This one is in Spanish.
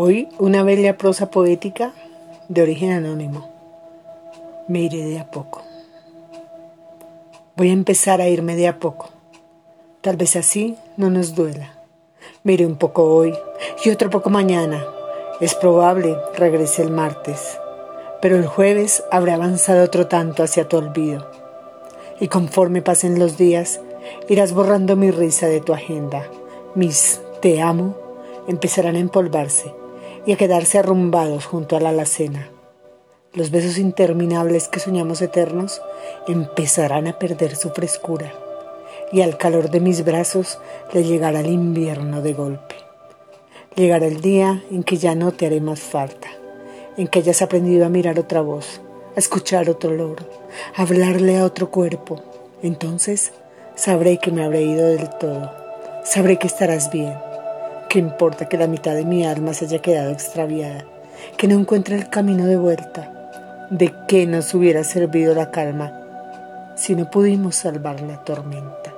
Hoy una bella prosa poética de origen anónimo. Me iré de a poco. Voy a empezar a irme de a poco. Tal vez así no nos duela. Me iré un poco hoy y otro poco mañana. Es probable regrese el martes, pero el jueves habrá avanzado otro tanto hacia tu olvido. Y conforme pasen los días, irás borrando mi risa de tu agenda. Mis te amo empezarán a empolvarse y a quedarse arrumbados junto a la alacena. Los besos interminables que soñamos eternos empezarán a perder su frescura y al calor de mis brazos le llegará el invierno de golpe. Llegará el día en que ya no te haré más falta, en que hayas aprendido a mirar otra voz, a escuchar otro olor, a hablarle a otro cuerpo. Entonces sabré que me habré ido del todo, sabré que estarás bien ¿Qué importa que la mitad de mi alma se haya quedado extraviada? Que no encuentre el camino de vuelta. ¿De qué nos hubiera servido la calma si no pudimos salvar la tormenta?